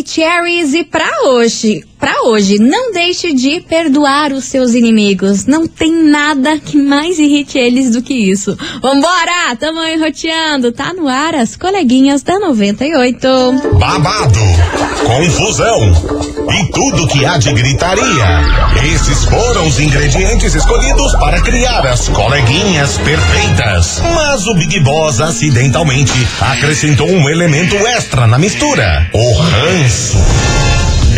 Maravicheries e pra hoje, hoje, não deixe de perdoar os seus inimigos. Não tem nada que mais irrite eles do que isso. Vambora! Tamo enroteando. Tá no ar as coleguinhas da 98. Babado, confusão e tudo que há de gritaria. Esses foram os ingredientes escolhidos para criar as coleguinhas perfeitas. Mas o Big Boss acidentalmente acrescentou um elemento extra na mistura: o ranço.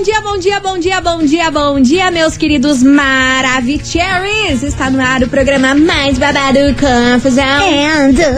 Bom dia, bom dia, bom dia, bom dia, bom dia, bom meus queridos Maravicheries. Está no ar o programa mais babado Confusão.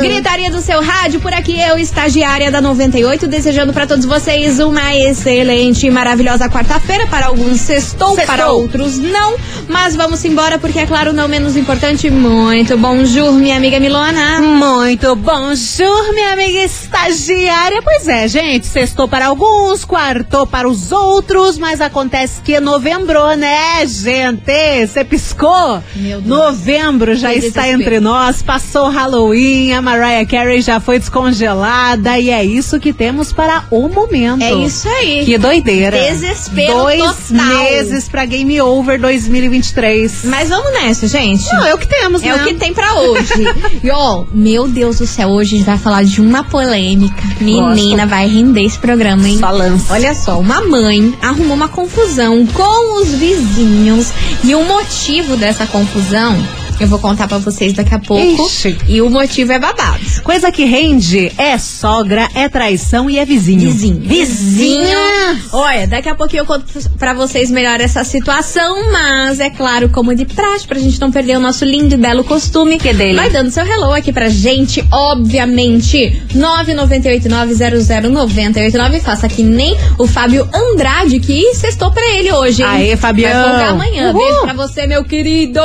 Gritaria do seu rádio, por aqui eu, estagiária da 98, desejando para todos vocês uma excelente e maravilhosa quarta-feira. Para alguns sextou, Sextou. para outros não. Mas vamos embora, porque é claro, não menos importante, muito bonjour, minha amiga Milona. Muito bonjour, minha amiga estagiária. Pois é, gente, sextou para alguns, quartou para os outros, mas acontece que novembro, né, gente? Você piscou? Meu Deus. Novembro já está desespero. entre nós, passou Halloween, a Mariah Carey já foi descongelada e é isso que temos para o momento. É isso aí. Que doideira. Desespero Dois total. meses pra Game Over 2023. Mas vamos nessa, gente. Não, é o que temos, É né? o que tem pra hoje. e ó, meu Deus do céu, hoje a gente vai falar de uma polêmica. Menina, vai render esse programa, hein? Só lança. Olha só, uma mãe arrumou uma confusão com os vizinhos. E o motivo dessa confusão eu vou contar pra vocês daqui a pouco. Ixi. E o motivo é babado. Coisa que rende é sogra, é traição e é vizinho. Vizinho. Vizinha! Olha, daqui a pouquinho eu conto pra vocês melhor essa situação, mas é claro, como de praxe, pra gente não perder o nosso lindo e belo costume. Que dele. Vai dando seu hello aqui pra gente, obviamente. 998900989. Faça que nem o Fábio Andrade, que sextou pra ele hoje, hein? Aê, Fabião. Vai amanhã. Uhul. Beijo pra você, meu querido.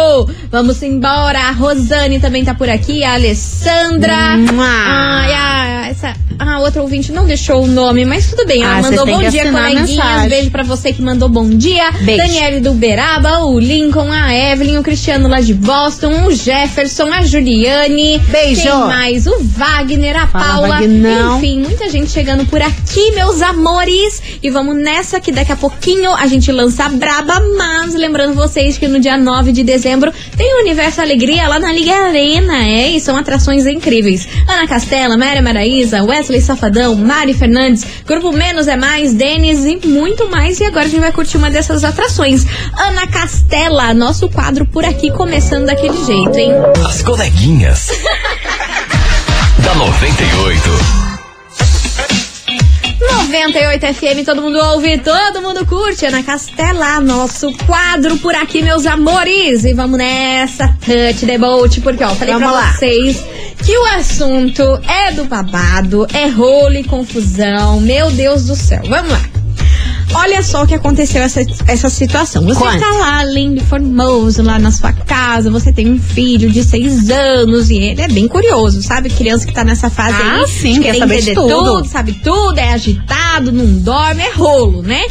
Vamos embora. A Rosane também tá por aqui, a Alessandra. Mua. Ai, a, essa, a outra ouvinte não deixou o nome, mas tudo bem. Ela Ah, mandou bom dia, coleguinhas. Beijo pra você que mandou bom dia. Beijo. Daniele do Beraba, o Lincoln, a Evelyn, o Cristiano lá de Boston, o Jefferson, a Juliane. Beijo. Quem mais? O Wagner, a Fala, Paula. Vagnão. Enfim, muita gente chegando por aqui, meus amores. E vamos nessa que daqui a pouquinho a gente lança a braba. Mas lembrando vocês que no dia 9 de dezembro tem o Universo Alegria lá na Liga Arena, é? E são atrações incríveis. Ana Castela, Mary Wesley Safadão, Mari Fernandes, Grupo Menos é Mais, Denis e muito mais. E agora a gente vai curtir uma dessas atrações. Ana Castela, nosso quadro por aqui começando daquele jeito, hein? As coleguinhas. da 98. 98 FM, todo mundo ouve, todo mundo curte. Ana Castela, nosso quadro por aqui, meus amores. E vamos nessa, touch the boat, porque ó, falei Vamos pra lá. vocês que o assunto é do babado, é rolo e confusão. Meu Deus do céu, vamos lá. Olha só o que aconteceu essa, essa situação. Você Conte. tá lá, lindo e formoso, lá na sua casa, você tem um filho de seis anos e ele é bem curioso, sabe? Criança que tá nessa fase Ah, aí. sim, quer saber de entender tudo. sabe tudo, é agitado, não dorme, é rolo, né?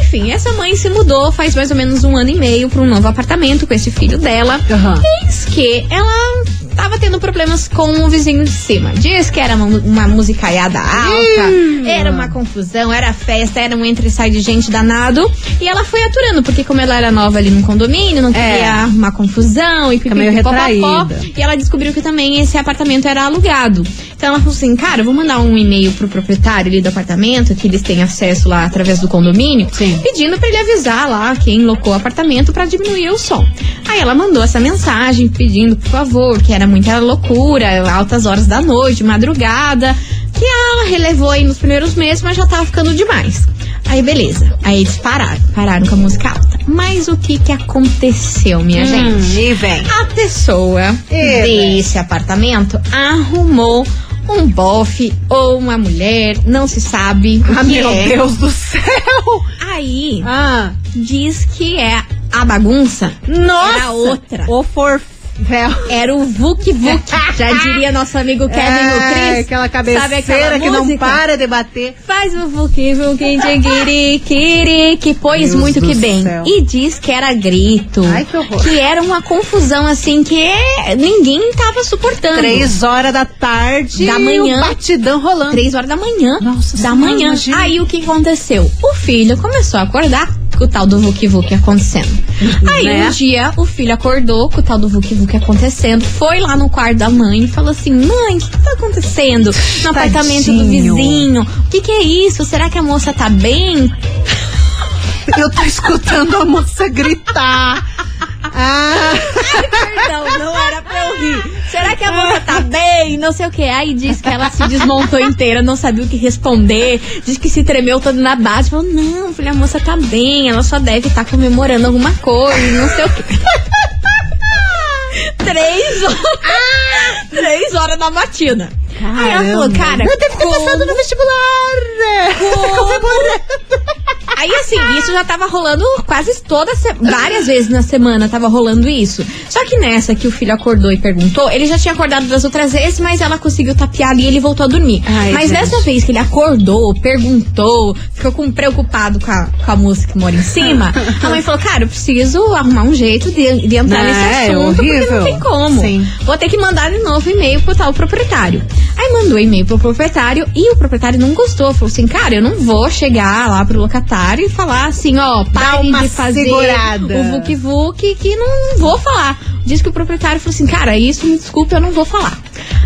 Enfim, essa mãe se mudou faz mais ou menos um ano e meio para um novo apartamento com esse filho dela. Aham. Eis que ela tava tendo problemas com o vizinho de cima. Diz que era uma, uma musicaiada alta, era uma confusão, era festa, era um entre e sai de gente danado. E ela foi aturando, porque como ela era nova ali no condomínio, não queria É. arrumar confusão e Fica meio retraída. E ela descobriu que também esse apartamento era alugado. Então ela falou assim, cara, eu vou mandar um e-mail pro proprietário ali do apartamento, que eles têm acesso lá através do condomínio, Sim. pedindo pra ele avisar lá quem locou o apartamento pra diminuir o som. Aí ela mandou essa mensagem pedindo, por favor, que era muita loucura, altas horas da noite, madrugada, que ela relevou aí nos primeiros meses, mas já tava ficando demais. Aí beleza. Aí eles pararam, pararam com a música alta. Mas o que que aconteceu, minha gente? Hum, e vem. A pessoa É, desse apartamento arrumou um bofe ou uma mulher, não se sabe o Ah, meu é. Deus do céu! Aí Ah, diz que é a bagunça nossa! era outra. O Véu. Era o Vuk Vuk, já diria nosso amigo Kevin É, Cris. aquela Sabe cabeceira aquela que não música? para de bater. Faz o Vuk Vuk que pôs Deus muito que bem. céu. E diz que era grito. Ai, que horror. Que era uma confusão assim que ninguém tava suportando. Três horas da tarde. Da manhã. o batidão rolando. Três horas da manhã. Nossa da Senhora, manhã. imagina. Aí o que aconteceu? O filho começou a acordar o tal do Vuk Vuk acontecendo. Aí Né? um dia o filho acordou com o tal do Vuk Vuk acontecendo, foi lá no quarto da mãe e falou assim: Mãe, o que, que tá acontecendo no apartamento do Tadinho. vizinho? O que, que é isso? Será que a moça tá bem? Eu tô escutando a moça gritar. Ah, Perdão, não era pra eu rir. Será que a moça tá bem? Não sei o que. Aí disse que ela se desmontou inteira, não sabia o que responder. Diz que se tremeu toda na base. Falou, não, filha, a moça tá bem. Ela só deve estar comemorando alguma coisa, não sei o que. Três horas. Três horas da matina. Aí ela falou, cara, eu devo ter como- passado no vestibular. como? Aí assim, isso já tava rolando quase toda se- várias vezes na semana tava rolando isso. Só que nessa que o filho acordou e perguntou, ele já tinha acordado das outras vezes, mas ela conseguiu tapear ali e ele voltou a dormir. Ai, mas dessa vez que ele acordou, perguntou, ficou com, preocupado com a, com a moça que mora em cima, a mãe falou: Cara, eu preciso arrumar um jeito de, de entrar Não, nesse é assunto, porque horrível. não tem como. Sim. Vou ter que mandar de novo e-mail pro tal proprietário. Aí mandou e-mail pro proprietário e o proprietário não gostou. Falou assim, cara, eu não vou chegar lá pro locatário e falar assim, ó, pare de fazer segurada. o Vuk Vuk que não vou falar. Diz que o proprietário falou assim, cara, isso me desculpe, eu não vou falar.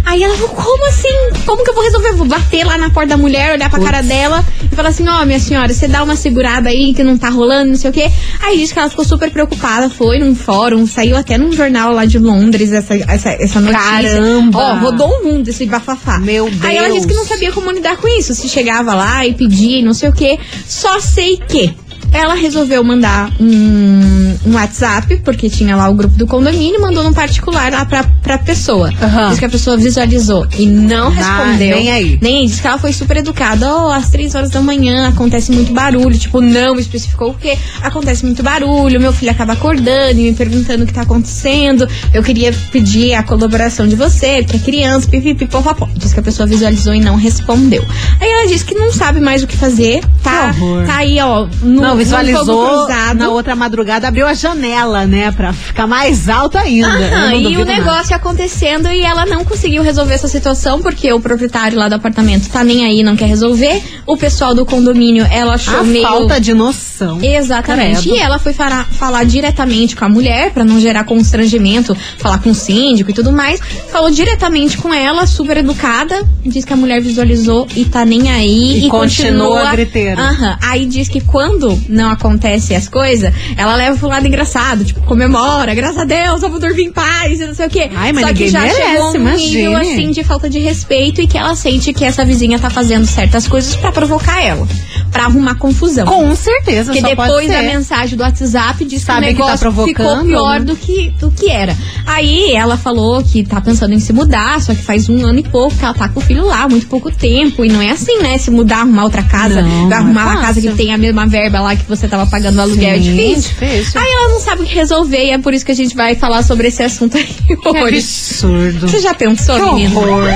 Aí ela falou, como assim? Como que eu vou resolver? Vou bater lá na porta da mulher, olhar pra cara dela e falar assim, ó, minha senhora, você dá uma segurada aí que não tá rolando, não sei o quê. Aí diz que ela ficou super preocupada, foi num fórum, saiu até num jornal lá de Londres essa, essa, essa notícia. Caramba! Ó, rodou o mundo esse bafafá. Meu Aí ela Deus. disse que não sabia como lidar com isso. Se chegava lá e pedia e não sei o quê. Só sei que ela resolveu mandar um, um WhatsApp, porque tinha lá o grupo do condomínio, mandou num particular lá pra, pra pessoa. Aham. Diz que a pessoa visualizou e não Ah, respondeu. nem aí. Nem aí. Diz que ela foi super educada. Ó, às três horas da manhã acontece muito barulho. Tipo, não especificou o quê. Acontece muito barulho. Meu filho acaba acordando e me perguntando o que tá acontecendo. Eu queria pedir a colaboração de você, porque é criança, pipipi, popopó. Diz que a pessoa visualizou e não respondeu. Aí ela disse que não sabe mais o que fazer. Tá, tá aí, ó. No, Não, visualizou na outra madrugada, abriu a janela, né? Pra ficar mais alto ainda. Aham, e o nada. negócio acontecendo e ela não conseguiu resolver essa situação porque o proprietário lá do apartamento tá nem aí, não quer resolver. O pessoal do condomínio, ela achou A meio. falta de noção. Exatamente. Credo. E ela foi falar, falar diretamente com a mulher, pra não gerar constrangimento, falar com o síndico e tudo mais. Falou diretamente com ela, super educada. Diz que a mulher visualizou e tá nem aí. E E, continua continua a griteira. Aham. Aí diz que quando não acontece as coisas, ela leva pro lado engraçado, tipo, comemora, graças a Deus, eu vou dormir em paz, e não sei o quê. Ai, mas Só que já merece, chegou um nível imagine. assim de falta de respeito e que ela sente que essa vizinha tá fazendo certas coisas pra provocar ela, pra arrumar confusão. Com certeza, Porque depois ser. mensagem do WhatsApp diz Sabe que que o tá negócio ficou provocando, pior né? do, que, do que era. Aí ela falou que tá pensando em se mudar, só que faz um ano e pouco que ela tá com o filho lá, muito pouco tempo. E não é assim, né? Se mudar, arrumar outra casa, Não, não arrumar é uma casa que tem a mesma verba lá que você tava pagando o aluguel, é difícil. difícil. Aí ela não sabe o que resolver e é por isso que a gente vai falar sobre esse assunto aí Que hoje. absurdo. Você já pensou, Que menino? horror.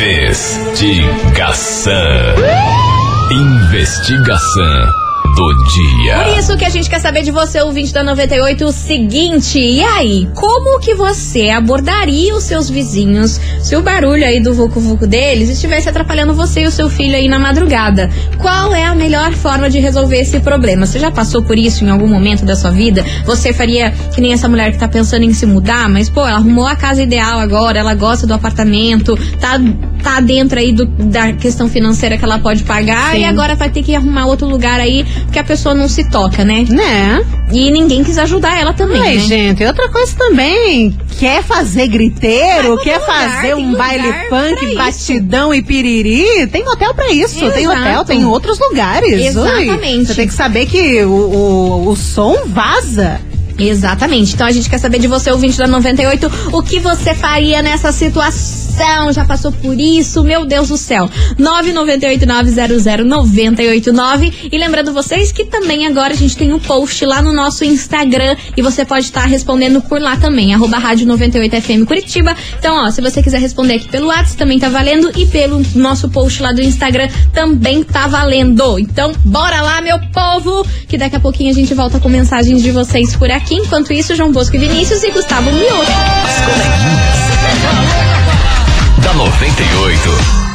Investigação. Investigação do Por dia. isso que a gente quer saber de você, ouvinte da 98, o seguinte. E aí, como que você abordaria os seus vizinhos se o barulho aí do vucu vucu deles estivesse atrapalhando você e o seu filho aí na madrugada? Qual é a melhor forma de resolver esse problema? Você já passou por isso em algum momento da sua vida? Você faria que nem essa mulher que tá pensando em se mudar, mas pô, ela arrumou a casa ideal agora, ela gosta do apartamento, tá tá dentro aí do- da questão financeira que ela pode pagar Sim. e agora vai ter que arrumar outro lugar aí porque a pessoa não se toca, né? Né? E ninguém quis ajudar ela também, Ai, né? gente, outra coisa também. Quer fazer griteiro? Quer lugar, fazer tem um baile funk, batidão e piriri? Tem hotel pra isso. Tem Exato. hotel, tem outros lugares. Ui, Exatamente. Você tem que saber que o, o, o som vaza Exatamente. Então a gente quer saber de você, ouvinte da 98, o que você faria nessa situação? Já passou por isso? Meu Deus do céu. 998900989. E lembrando vocês que também agora a gente tem um post lá no nosso Instagram e você pode estar respondendo por lá também, arroba rádio 98FM Curitiba. Então, ó, se você quiser responder aqui pelo WhatsApp, também tá valendo. E pelo nosso post lá do Instagram também tá valendo. Então, bora lá, meu povo, que daqui a pouquinho a gente volta com mensagens de vocês por aqui. Enquanto isso, João Bosco e Vinícius e Gustavo Mioto. As coleguinhas. Da 98.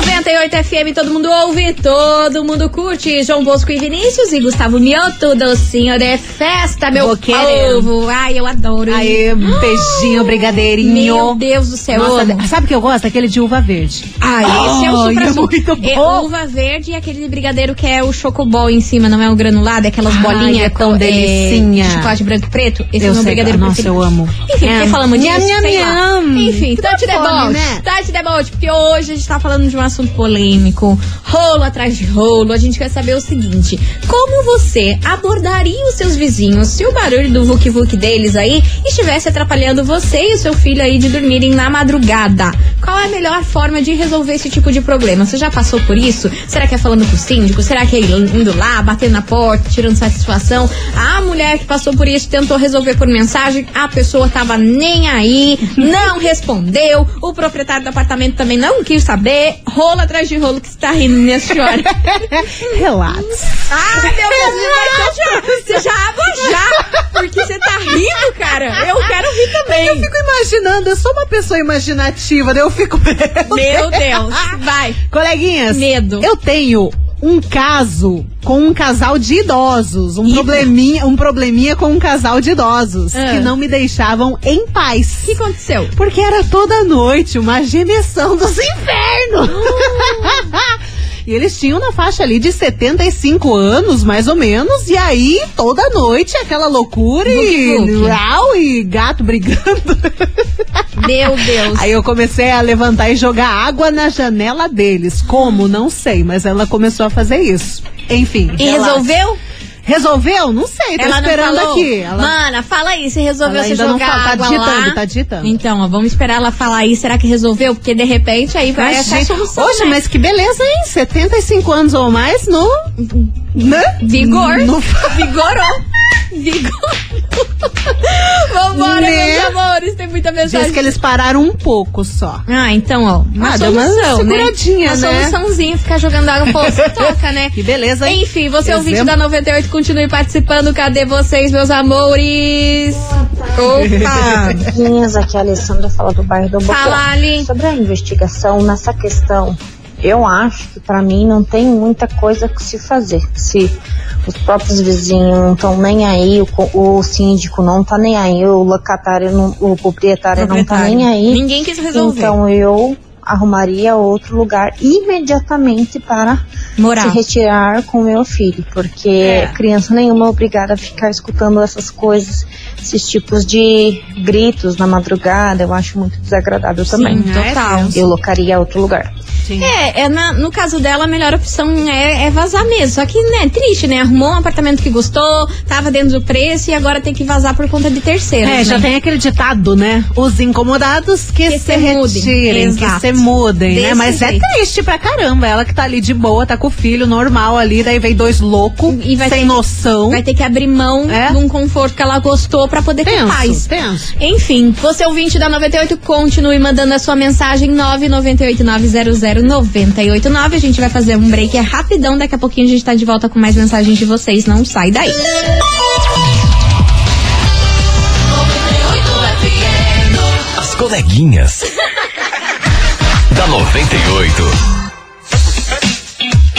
98 FM, todo mundo ouve, todo mundo curte. João Bosco e Vinícius e Gustavo Mioto, docinho de festa, meu Vou querer. povo. Ai, eu adoro. Aí, um beijinho, brigadeirinho. Meu Deus do céu, Nossa, amo. sabe o que eu gosto? Aquele de uva verde. Ah, esse é o supra é muito É bom. uva verde e aquele brigadeiro que é o chocobol em cima, não é o granulado, é aquelas Ai, bolinhas é tão delicinha. chocolate branco e preto. Esse é Eu o meu sei, brigadeiro nossa, preferido. eu amo. Enfim, É. porque falamos disso, Nham, sei. Enfim, fome, deboche, né? touch deboche, porque hoje a gente tá falando de um assunto polêmico, rolo atrás de rolo, a gente quer saber o seguinte, como você abordaria os seus vizinhos se o barulho do vuc-vuc deles aí estivesse atrapalhando você e o seu filho aí de dormirem na madrugada? Qual é a melhor forma de resolver esse tipo de problema? Você já passou por isso? Será que é falando com o síndico? Será que é indo lá, batendo na porta, tirando satisfação? A mulher que passou por isso tentou resolver por mensagem, a pessoa tava nem aí, não respondeu, o proprietário do apartamento também não quis saber. Rolo atrás de rolo que você tá rindo, minha senhora. Relax. Ai, meu Deus, você já água já, porque você tá rindo, cara. Eu quero rir também. Eu fico imaginando, eu sou uma pessoa imaginativa, eu fico. Meu Deus, vai. Coleguinhas, Medo. eu tenho um caso com um casal de idosos, um Ih. probleminha, um probleminha com um casal de idosos Ah. que não me deixavam em paz. O que aconteceu? Porque era toda noite uma gemessão dos infernos. E eles tinham na faixa ali de 75 anos, mais ou menos, e aí toda noite aquela loucura e, rau e gato brigando. Meu Deus. Aí eu comecei a levantar e jogar água na janela deles. Como? Não sei, mas ela começou a fazer isso. Enfim. E relaxa. resolveu? Resolveu? Não sei, tô Ela esperando aqui. Ela... Mana, fala aí, se resolveu Ela não jogar fala, tá água digitando, lá. tá digitando. Então, ó, vamos esperar ela falar aí. Será que resolveu? Porque de repente aí vai achar a solução. Poxa, né? mas que beleza, hein? 75 anos ou mais no. Né? Vigor. No... Vigorou. Vambora, Né? meus amores. Tem muita mensagem. Diz que eles pararam um pouco só. Ah, então, ó. Uma Ah, deu uma solução, né? Uma né? soluçãozinha, ficar jogando água pro você toca, né? Que beleza, hein? Enfim, você Exemplo. ouvinte da 98, continue participando. Cadê vocês, meus amores? Opa! Meninas, aqui é a Alessandra fala do bairro do Boquete. Fala, Ali. Sobre a investigação nessa questão, eu acho que pra mim não tem muita coisa que se fazer. Se os próprios vizinhos não estão nem aí, o, o síndico não tá nem aí, o locatário, não- o proprietário, não tá nem aí. Ninguém quis resolver. Então eu arrumaria outro lugar imediatamente para Moral. se retirar com o meu filho, porque É. criança nenhuma é obrigada a ficar escutando essas coisas, esses tipos de gritos na madrugada, eu acho muito desagradável também. Sim, total. É, Eu locaria outro lugar. Sim. É, é na- no caso dela, a melhor opção é, é vazar mesmo. Só que, né, triste, né? Arrumou um apartamento que gostou, tava dentro do preço e agora tem que vazar por conta de terceiros. É, né? já tem aquele ditado, né? Os incomodados que, Que se, se mudem. retirem, que se mudem, né? Desse Mas jeito. é triste pra caramba. Ela que tá ali de boa, tá com o filho normal ali, daí vem dois loucos, sem ter- noção. Vai ter que abrir mão É? de um conforto que ela gostou pra poder ter Tenso, paz. tenso. Enfim, você ouvinte da 98, continue mandando a sua mensagem 998900989. A gente vai fazer um break é rapidão, daqui a pouquinho a gente tá de volta com mais mensagens de vocês, não sai daí. As coleguinhas. da 98.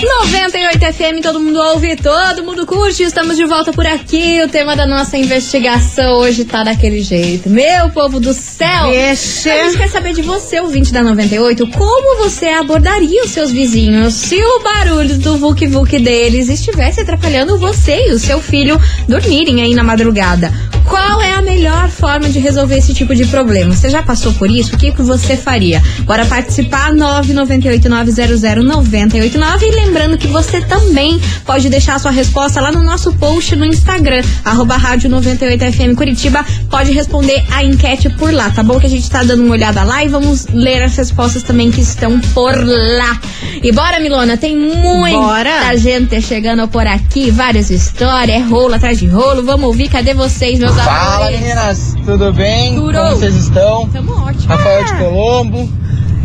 98 FM, todo mundo ouve, todo mundo curte. Estamos de volta por aqui. O tema da nossa investigação hoje tá daquele jeito. Meu povo do céu! Deixa. A gente quer saber de você, ouvinte da 98, como você abordaria os seus vizinhos se o barulho do Vuk Vuk deles estivesse atrapalhando você e o seu filho dormirem aí na madrugada. Qual é a melhor forma de resolver esse tipo de problema? Você já passou por isso? O que, que você faria? Bora participar 998900989 e lembrando que você também pode deixar a sua resposta lá no nosso post no Instagram, arroba rádio 98FM Curitiba. Pode responder a enquete por lá, tá bom? Que a gente tá dando uma olhada lá e vamos ler as respostas também que estão por lá. E bora, Milona, tem muita Bora. gente chegando por aqui, várias histórias, é rolo atrás de rolo. Vamos ouvir, cadê vocês, meus Fala meninas, tudo bem? Tudo. Como vocês estão? Tamo ótimo. Rafael de Colombo.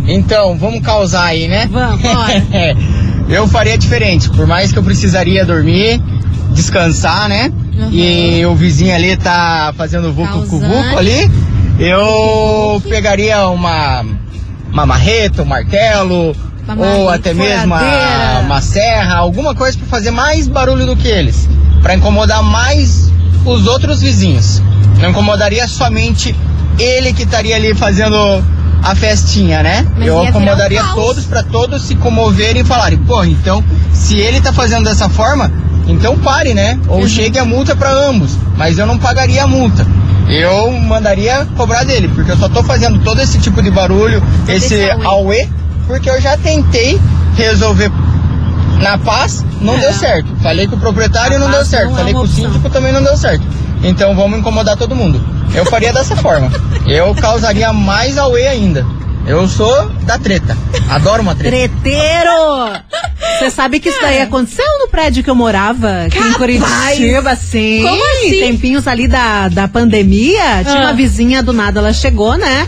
Então, vamos causar aí, né? Vamos, bora. eu faria diferente, por mais que eu precisaria dormir, descansar, né? Uhum. E o vizinho ali tá fazendo vucu cu Causando. vucu ali. Eu pegaria uma, uma marreta, um martelo, Uma ou marreta, até mesmo uma, uma serra, alguma coisa pra fazer mais barulho do que eles, Pra incomodar mais os outros vizinhos. Não incomodaria somente ele que estaria ali fazendo a festinha, né? Mas Eu ia virar um todos pra todos se comoverem e falarem, pô, então se ele tá fazendo dessa forma, então pare, né? Ou Uhum. chegue a multa pra ambos, mas eu não pagaria a multa. Eu mandaria cobrar dele, porque eu só tô fazendo todo esse tipo de barulho, esse esse auê, porque eu já tentei resolver na paz, não É. deu certo. Falei com o proprietário não deu certo. não é Falei uma com o síndico também não deu certo. Então vamos incomodar todo mundo. Eu faria dessa forma. Eu causaria mais auê ainda. Eu sou da treta. Adoro uma treta. Treteiro! Você sabe que isso daí aconteceu no prédio que eu morava, aqui em Capaz! Curitiba, sim. Como assim? Tempinhos ali da, da pandemia, tinha Ah. uma vizinha do nada, ela chegou, né?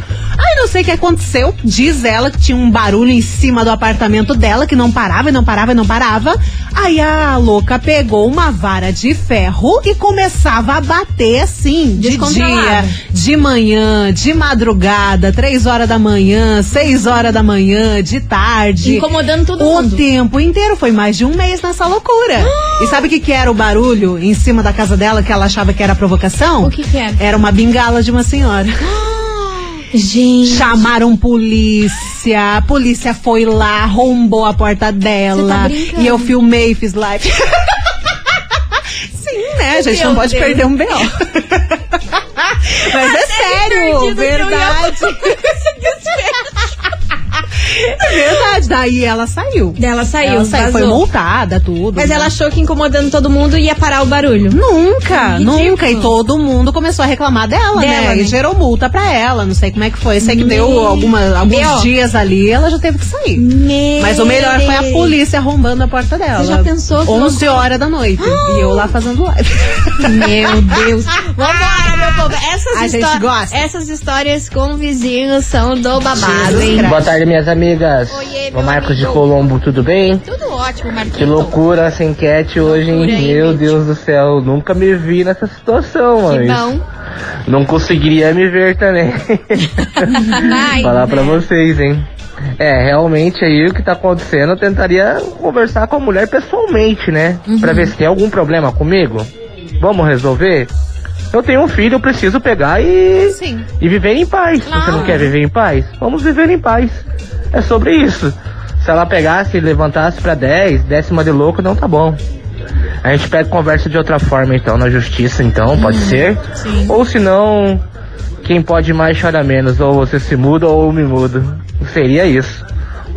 Não sei o que aconteceu, diz ela que tinha um barulho em cima do apartamento dela, que não parava e não parava e não parava. Aí a louca pegou uma vara de ferro e começava a bater assim, de dia, de manhã, de madrugada, três horas da manhã, seis horas da manhã, de tarde. Incomodando todo o mundo. tempo inteiro. Foi mais de um mês nessa loucura. e sabe o que, que era o barulho em cima da casa dela que ela achava que era provocação? O que que era? Era uma bengala de uma senhora. Gente. Chamaram polícia, a polícia foi lá, arrombou a porta dela. tá e eu filmei e fiz live. Sim, né? A gente Meu não pode Deus. perder um B.O. Mas é sério, que eu ia verdade. É verdade. Daí ela saiu. Ela saiu, Ela saiu, foi multada, tudo. Mas ela achou que incomodando todo mundo ia parar o barulho. Nunca, Ridículo. nunca. E todo mundo começou a reclamar dela, Dela, né? né? E gerou multa pra ela. Não sei como é que foi. Sei que deu Meu alguma, alguns Deus. dias ali ela já teve que sair. Meu Mas o melhor foi a polícia arrombando a porta dela. Você já pensou que 11 horas da noite. E eu lá fazendo live. Meu Deus. Vambora, meu povo. Essas, A gente gosta. essas histórias com vizinhos são do babado, Jesus hein? Christ. Boa tarde, minhas amigas. Oiê, o meu Marcos de amigo. Colombo, tudo bem? Tudo ótimo, Marquinhos. Que loucura essa enquete hoje, hein? Meu? Deus do céu, nunca me vi nessa situação, Que mas bom. não conseguiria me ver também. Falar pra vocês, hein? É, realmente aí o que tá acontecendo, eu tentaria conversar com a mulher pessoalmente, né? Uhum. Pra ver se tem algum problema comigo. Vamos resolver? Eu tenho um filho, eu preciso pegar e Sim. e viver em paz. Você não Claro. quer viver em paz? Vamos viver em paz. É sobre isso. Se ela pegasse e levantasse pra 10, décima de louco, não tá bom. A gente pega conversa de outra forma, então, na justiça, então, pode ser. Ou se não, quem pode mais chora menos. Ou você se muda ou eu me mudo. Seria isso.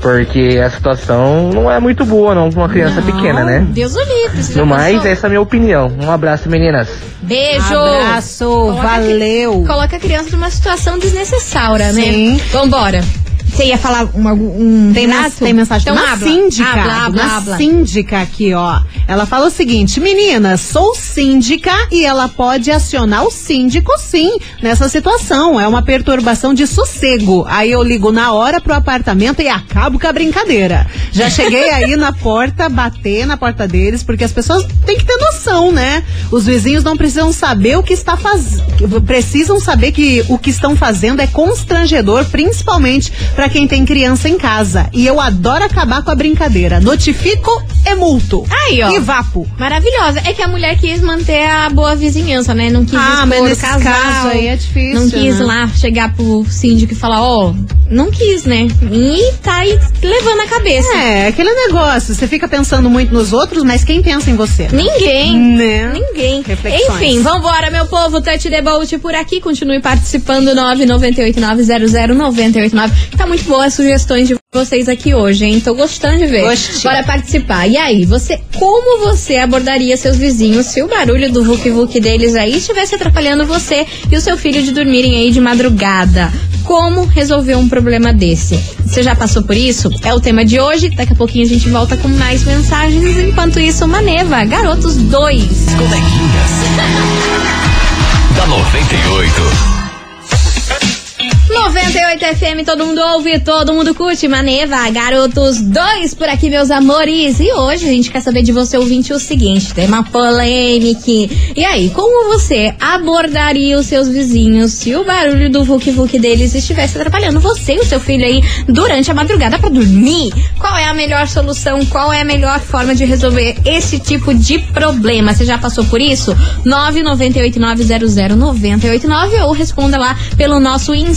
Porque a situação não é muito boa, não, pra uma criança pequena, né? Deus o livre. No mais, pensou? essa é a minha opinião. Um abraço, meninas. Beijo. Abraço, Coloca a valeu. Coloca a criança numa situação desnecessária, Sim. né? Vambora. Você ia falar uma, um Tem, relato? tem mensagem então, uma habla. síndica. Habla, habla, uma habla. síndica aqui, ó. Ela fala o seguinte: Menina, sou síndica e ela pode acionar o síndico sim nessa situação. É uma perturbação de sossego. Aí eu ligo na hora pro apartamento e acabo com a brincadeira. Já cheguei aí na porta, bater na porta deles, porque as pessoas têm que ter noção, né? Os vizinhos não precisam saber o que está fazendo. Precisam saber que o que estão fazendo é constrangedor, principalmente pra quem tem criança em casa. E eu adoro acabar com a brincadeira. Notifico é multo. Aí, ó. E vapo. Maravilhosa. É que a mulher quis manter a boa vizinhança, né? Não quis Ah, expor o nesse casal. caso aí é difícil, Não quis né? lá chegar pro síndico e falar, ó, não quis, né? E tá aí levando a cabeça. É, aquele negócio, você fica pensando muito nos outros, mas quem pensa em você? Ninguém. Né? Ninguém. Reflexões. Enfim, vambora, meu povo. Touch the boat por aqui. Continue participando. 998900989. Tá muito boa as sugestões de vocês aqui hoje, hein? Tô gostando de ver. Gostei. Bora participar. E aí, você, como você abordaria seus vizinhos se o barulho do Vuk Vuk deles aí estivesse atrapalhando você e o seu filho de dormirem aí de madrugada? Como resolver um problema desse? Você já passou por isso? É o tema de hoje. Daqui a pouquinho a gente volta com mais mensagens. Enquanto isso, Maneva, Garotos 2. Coleguinhas. da 98. 98 FM, todo mundo ouve, todo mundo curte. Maneva, Garotos 2 por aqui, meus amores. E hoje a gente quer saber de você, ouvinte, o seguinte: tema polêmico. E aí, como você abordaria os seus vizinhos se o barulho do Vuk deles estivesse atrapalhando você e o seu filho aí durante a madrugada pra dormir? Qual é a melhor solução? Qual é a melhor forma de resolver esse tipo de problema? Você já passou por isso? 998900989 ou responda lá pelo nosso Instagram,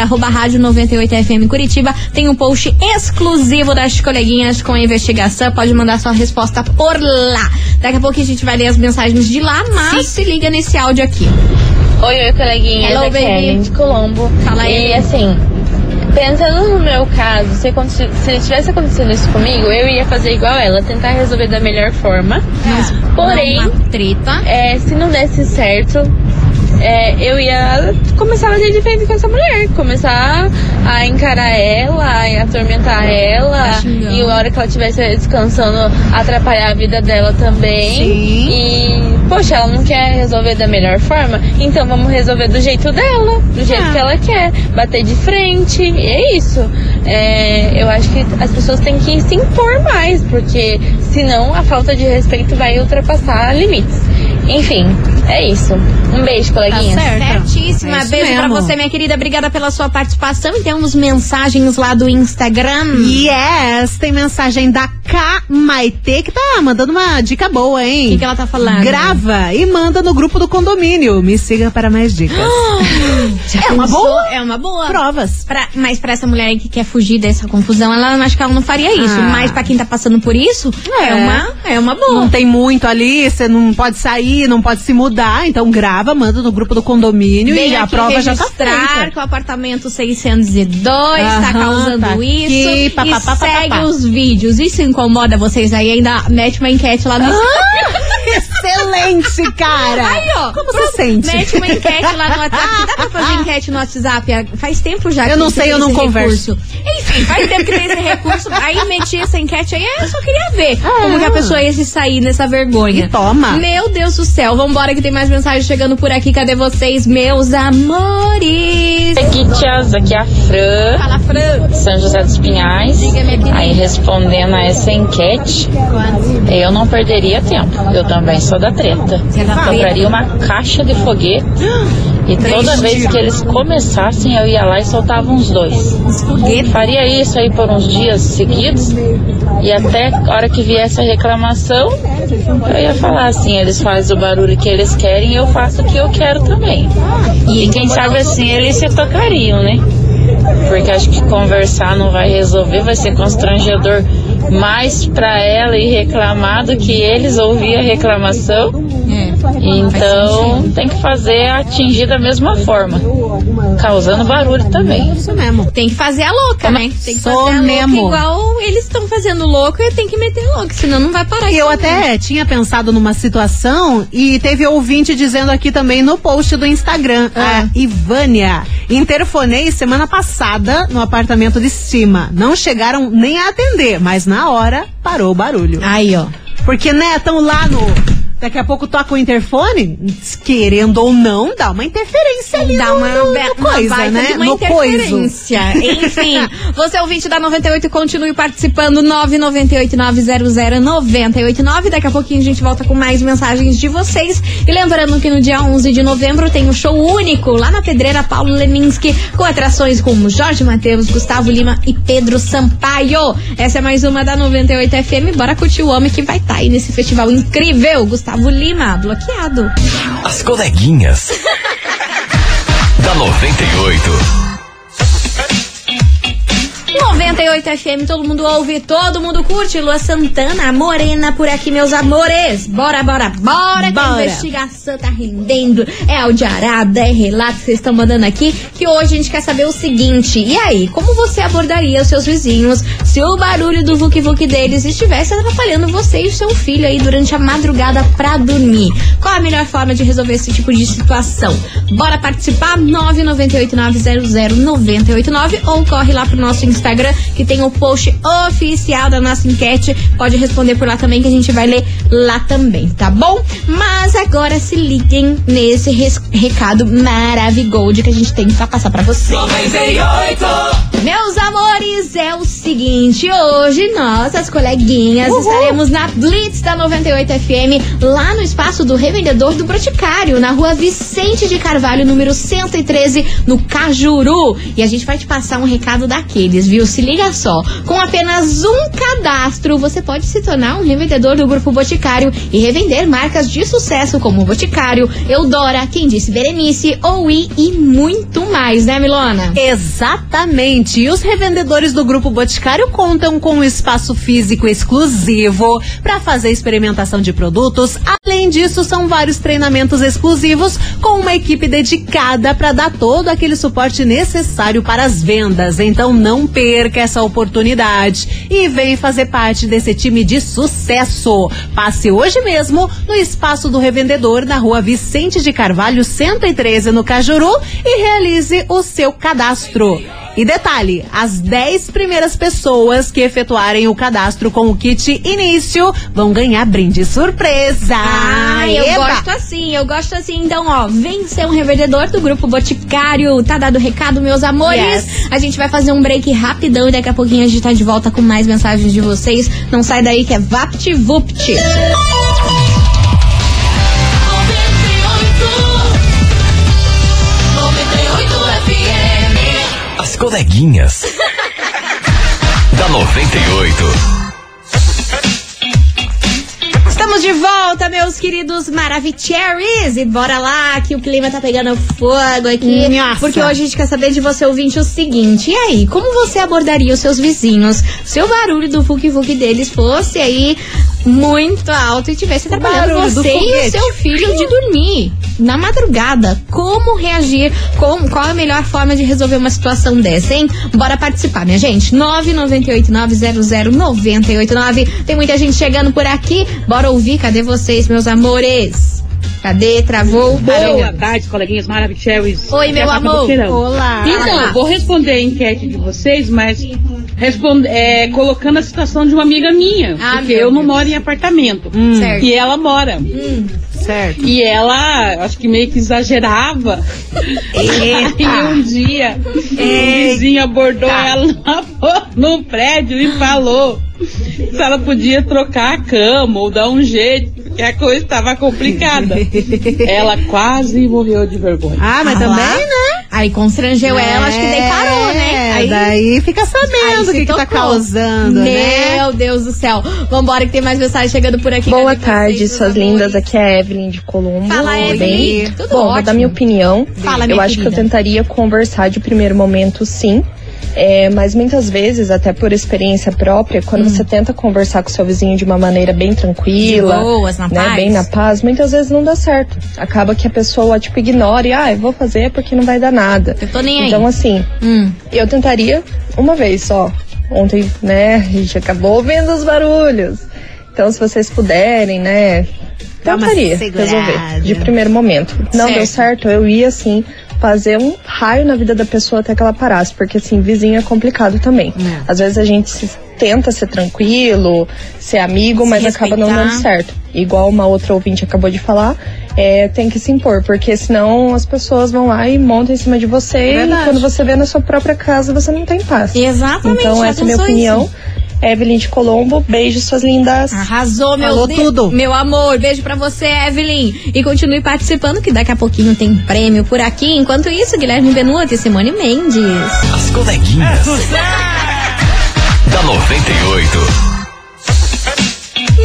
arroba rádio 98FM Curitiba. Tem um post exclusivo das coleguinhas com a investigação. Pode mandar sua resposta por lá. Daqui a pouco a gente vai ler as mensagens de lá, mas se liga nesse áudio aqui. Oi, oi, coleguinha. Hello, da baby. Kellen de Colombo. Fala aí. E assim, pensando no meu caso, se, se tivesse acontecido isso comigo, eu ia fazer igual ela, tentar resolver da melhor forma. Porém, Uma treta. é, se não desse certo, é, eu ia começar a fazer de frente com essa mulher. Começar a encarar ela, a atormentar ela. E a hora que ela estivesse descansando, atrapalhar a vida dela também. Sim. E, poxa, ela não quer resolver da melhor forma, então vamos resolver do jeito dela, do jeito Ah. que ela quer. Bater de frente, e é isso. É, eu acho que as pessoas têm que se impor mais, porque senão a falta de respeito vai ultrapassar limites. Enfim, é isso. Um beijo, coleguinhas. Tá Certíssima. É Beijo pra mesmo. você, minha querida. Obrigada pela sua participação. E temos mensagens lá do Instagram. Yes, tem mensagem da K Maite que tá mandando uma dica boa, O hein? que, que ela tá falando? Grava e manda no grupo do condomínio. Me siga para mais dicas. É uma boa? É uma boa. Provas. Pra- mas pra essa mulher aí que quer fugir dessa confusão, ela acho que ela não faria isso. Ah. Mas pra quem tá passando por isso, é, É. uma, é uma boa. Não tem muito ali, você não pode sair, não pode se mudar, então grava, manda no grupo do condomínio Vem e a aqui prova já tá feita. que o apartamento 602 tá Aham, causando tá aqui, isso. pá, e pá, pá, pá, segue pá, pá. os vídeos. Isso incomoda vocês aí? Ainda mete uma enquete lá no sente, cara? Aí, ó. Como você sente? Mete uma enquete lá no WhatsApp. Dá pra fazer enquete no WhatsApp? Ah, faz tempo já que Eu não sei, eu não converso. Recurso. Enfim, faz tempo que tem esse recurso. Aí meti essa enquete aí, eu só queria ver ah. como que a pessoa ia se sair nessa vergonha. E toma. Meu Deus do céu, vambora que tem mais mensagem chegando por aqui. Cadê vocês, meus amores? Aqui, tias, aqui é a Fran. Fala, Fran. São José dos Pinhais. Diga, minha querida. Aí respondendo a essa enquete, eu não perderia tempo. Eu também sou da treta. Eu Compraria uma caixa de foguete. E toda vez que eles começassem, eu ia lá e soltava uns dois. Faria isso aí por uns dias seguidos. E até a hora que viesse a reclamação, eu ia falar assim: eles fazem o barulho que eles querem, eu faço o que eu quero também. E quem sabe assim eles se tocariam, né? Porque acho que conversar não vai resolver, vai ser constrangedor mais pra ela e reclamar do que eles ouvir a reclamação. É. Então tem que fazer atingir da mesma forma, causando barulho também. Isso mesmo. Tem que fazer a louca, né? Tem que Sou fazer a mesmo. louca igual eles estão fazendo louco e tem que meter louco, senão não vai parar. E eu até tinha pensado numa situação e teve ouvinte dizendo aqui também no post do Instagram, Ah. a Ivânia. Interfonei semana passada no apartamento de cima. Não chegaram nem a atender, mas na hora parou o barulho. Aí, ó. Porque, né, estão lá no, Daqui a pouco toca o interfone, querendo ou não, dá uma interferência ali Dá no, uma, no- no uma coisa, baita né? uma no interferência. Enfim, você é ouvinte da 98 continue participando 998900989. Daqui a pouquinho a gente volta com mais mensagens de vocês. E lembrando que no dia 11 de novembro tem um show único lá na Pedreira Paulo Leminski com atrações como Jorge Mateus, Gustavo Lima e Pedro Sampaio. Essa é mais uma da 98 FM. Bora curtir o homem que vai estar aí nesse festival incrível. Gustavo Lima, bloqueado. As coleguinhas. da 98. 98 FM, todo mundo ouve, todo mundo curte. Lua Santana, Morena por aqui, meus amores. Bora, bora, bora, que a Bora. investigação tá rendendo. É audiarada, é relato que vocês estão mandando aqui. Que hoje a gente quer saber o seguinte: e aí, como você abordaria os seus vizinhos se o barulho do Vuk Vuk deles estivesse atrapalhando você e o seu filho aí durante a madrugada pra dormir? Qual a melhor forma de resolver esse tipo de situação? Bora participar? 998900989 ou corre lá pro nosso Instagram que tem o post oficial da nossa enquete. Pode responder por lá também que a gente vai ler lá também, tá bom? Mas agora se liguem nesse recado maravigold que a gente tem pra passar pra vocês. Meus amores, é o seguinte, hoje nós, as coleguinhas, estaremos na Blitz da 98 FM, lá no espaço do revendedor do Boticário, na rua Vicente de Carvalho, número 113, no Cajuru. E a gente vai te passar um recado daqueles, viu? Se liga só, com apenas um cadastro, você pode se tornar um revendedor do Grupo Boticário e revender marcas de sucesso como Boticário, Eudora, Quem Disse Berenice, Oui e muito mais, né, Milona? Exatamente. E os revendedores do Grupo Boticário contam com um espaço físico exclusivo para fazer experimentação de produtos. Além disso, são vários treinamentos exclusivos com uma equipe dedicada para dar todo aquele suporte necessário para as vendas. Então não perca essa oportunidade e vem fazer parte desse time de sucesso. Passe hoje mesmo no espaço do revendedor na rua Vicente de Carvalho 113 no Cajuru e realize o seu cadastro. E detalhe, as 10 primeiras pessoas que efetuarem o cadastro com o kit início vão ganhar brinde surpresa. Ah, eu Eba! gosto assim, eu gosto assim. Então, ó, vem ser um revendedor do Grupo Boticário. Tá dado o recado, meus amores. Yes. A gente vai fazer um break rapidão e daqui a pouquinho a gente tá de volta com mais mensagens de vocês. Não sai daí que é VaptVupt. As coleguinhas. da 98. Estamos de volta, meus queridos Maravicheries. E bora lá, que o clima tá pegando fogo aqui. Nossa. Porque hoje a gente quer saber de você, ouvinte, o seguinte. E aí, como você abordaria os seus vizinhos se o barulho do Vuk-Vuk deles fosse aí muito alto e tivesse atrapalhando barulho do você e o seu filho de dormir na madrugada? Como reagir? Como, qual a melhor forma de resolver uma situação dessa, hein? Bora participar, minha gente. 998900989. Tem muita gente chegando por aqui. Bora ouvir. Cadê vocês, meus amores? Cadê? Travou? Boa tarde, coleguinhas maravilhosas. Oi, meu amor. Olá. Então, eu vou responder a enquete de vocês, mas responde, é, colocando a situação de uma amiga minha. Ah, porque eu não Deus. moro em apartamento. Certo. E ela mora. Certo. E ela, acho que meio que exagerava. Aí um dia, o vizinho abordou ela no prédio e falou se ela podia trocar a cama ou dar um jeito, porque a coisa estava complicada. ela quase morreu de vergonha. Ah, mas Ah também, lá. né? Aí constrangeu ela, acho que daí parou, né? É, Aí, daí fica sabendo o que, que tá causando, né? Meu Deus do céu. Vambora que tem mais mensagem chegando por aqui. Boa tarde, vocês, suas lindas. amores? Aqui é a Evelyn de Colombo. Fala, Tudo Evelyn. Tudo Bom, vou ótimo. dar minha opinião. Fala, minha eu acho que eu tentaria conversar de primeiro momento, sim. É, mas muitas vezes, até por experiência própria, quando você tenta conversar com seu vizinho de uma maneira bem tranquila, Hum. De boas, na né, paz. bem na paz, muitas vezes não dá certo. Acaba que a pessoa tipo ignora e ah, eu vou fazer porque não vai dar nada. Eu tô nem aí. Então assim, Hum. eu tentaria uma vez só. Ontem, né, a gente acabou ouvindo os barulhos. Então, se vocês puderem, né, tentaria resolver de primeiro momento. Não Certo. deu certo, eu ia sim fazer um raio na vida da pessoa até que ela parasse, porque assim, vizinho é complicado também. É. Às vezes a gente se- tenta ser tranquilo, ser amigo, mas acaba não respeitar. dando certo. Igual uma outra ouvinte acabou de falar, é, tem que se impor, porque senão as pessoas vão lá e montam em cima de você Verdade. e quando você vê na sua própria casa, você não tem paz. Exatamente. Então essa é a minha opinião. isso? Evelyn de Colombo, beijo suas lindas. Arrasou, meu Falou de- tudo. Meu amor, beijo pra você, Evelyn. E continue participando, que daqui a pouquinho tem prêmio por aqui. Enquanto isso, Guilherme Benuto e Simone Mendes. As coleguinhas. da 98.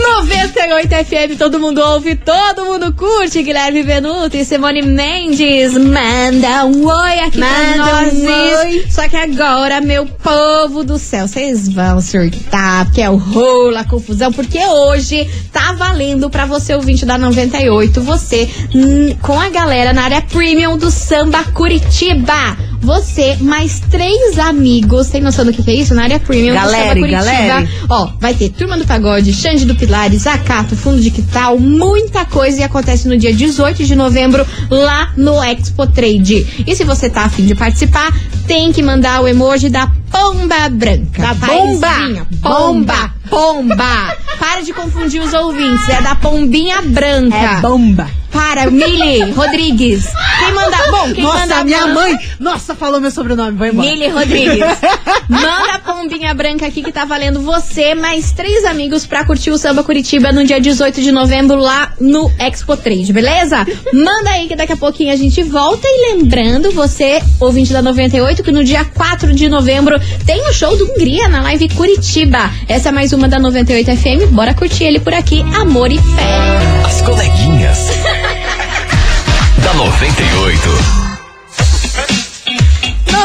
98 FM, todo mundo ouve, todo mundo curte. Guilherme Benuto e Simone Mendes. Manda um oi aqui pra Manda nós. um oi. Só que agora, meu povo do céu, vocês vão surtar, porque é o rolo, a confusão, porque hoje tá valendo pra você, ouvinte da 98, você hum, com a galera na área premium do Samba Curitiba. Você, mais três amigos, tem noção do que, que é isso? Na área premium Galera, galera. Ó, vai ter Turma do Pagode, Xande do Pilares, Acato, Fundo de Quital, muita coisa e acontece no dia 18 de novembro lá no Expo Trade. E se você tá afim de participar, tem que mandar o emoji da pomba branca. Da bomba. Pomba! Pomba! Para de confundir os ouvintes, é da pombinha branca. É bomba. Para, Mili Rodrigues. Quem manda? Bom, quem Nossa, manda minha mãe. Nossa, falou meu sobrenome. Vai embora. Mili Rodrigues. Manda a pombinha branca aqui que tá valendo você, mais três amigos pra curtir o Samba Curitiba no dia 18 de novembro lá no Expo Trade, beleza? Manda aí que daqui a pouquinho a gente volta. E lembrando, você, ouvinte da 98, que no dia 4 de novembro tem o show do Hungria na live Curitiba. Essa é mais uma da 98 FM. Bora curtir ele por aqui. Amor e fé. As coleguinhas. da 98.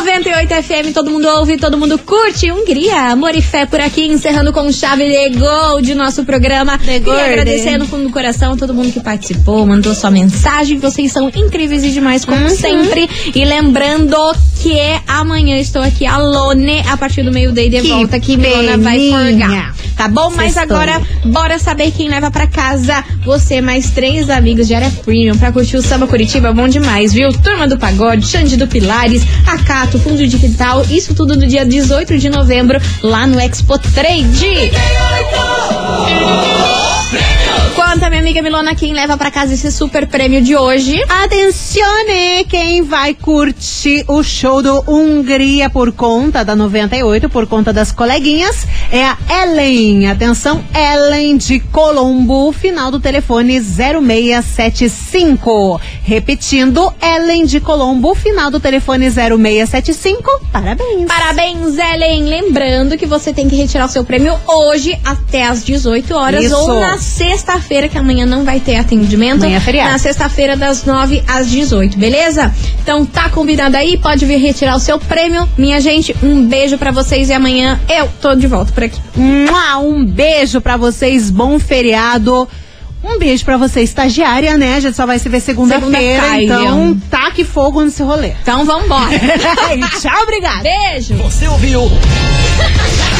98 FM, todo mundo ouve, todo mundo curte. Hungria, amor e fé por aqui, encerrando com chave de gol de nosso programa. e gol, agradecendo fundo do coração todo mundo que participou, mandou sua mensagem. Vocês são incríveis e demais, como sempre. E lembrando que amanhã estou aqui, alone, a partir do meio-dia de Que volta, que Milona vai forgar. Tá bom? Mas Sextou. agora, bora saber quem leva pra casa. Você, mais três amigos de área premium pra curtir o Samba Curitiba. Bom demais, viu? Turma do Pagode, Xande do Pilares, Acato, Fundo de Quintal. Isso tudo no dia 18 de novembro, lá no Expo Trade. Conta, minha amiga Milona, quem leva pra casa esse super prêmio de hoje? Atencione, quem vai curtir o show do Hungria por conta da 98, por conta das coleguinhas, é a Ellen. Atenção, Ellen de Colombo, final do telefone 0675. Repetindo, Ellen de Colombo, final do telefone 0675. Parabéns. Parabéns, Ellen! Lembrando que você tem que retirar o seu prêmio hoje até às 18 horas Isso. ou na sexta-feira, que amanhã não vai ter atendimento. Amanhã é feriado. Na sexta-feira, das 9 às 18, beleza? Então tá combinado aí, pode vir retirar o seu prêmio. Minha gente, um beijo pra vocês e amanhã eu tô de volta por aqui. Um beijo pra vocês, bom feriado. Um beijo pra você, estagiária, né? A gente só vai se ver segunda-feira, Segunda-feira. então taque fogo nesse rolê. Então vambora. tchau, obrigada. beijo! Você ouviu?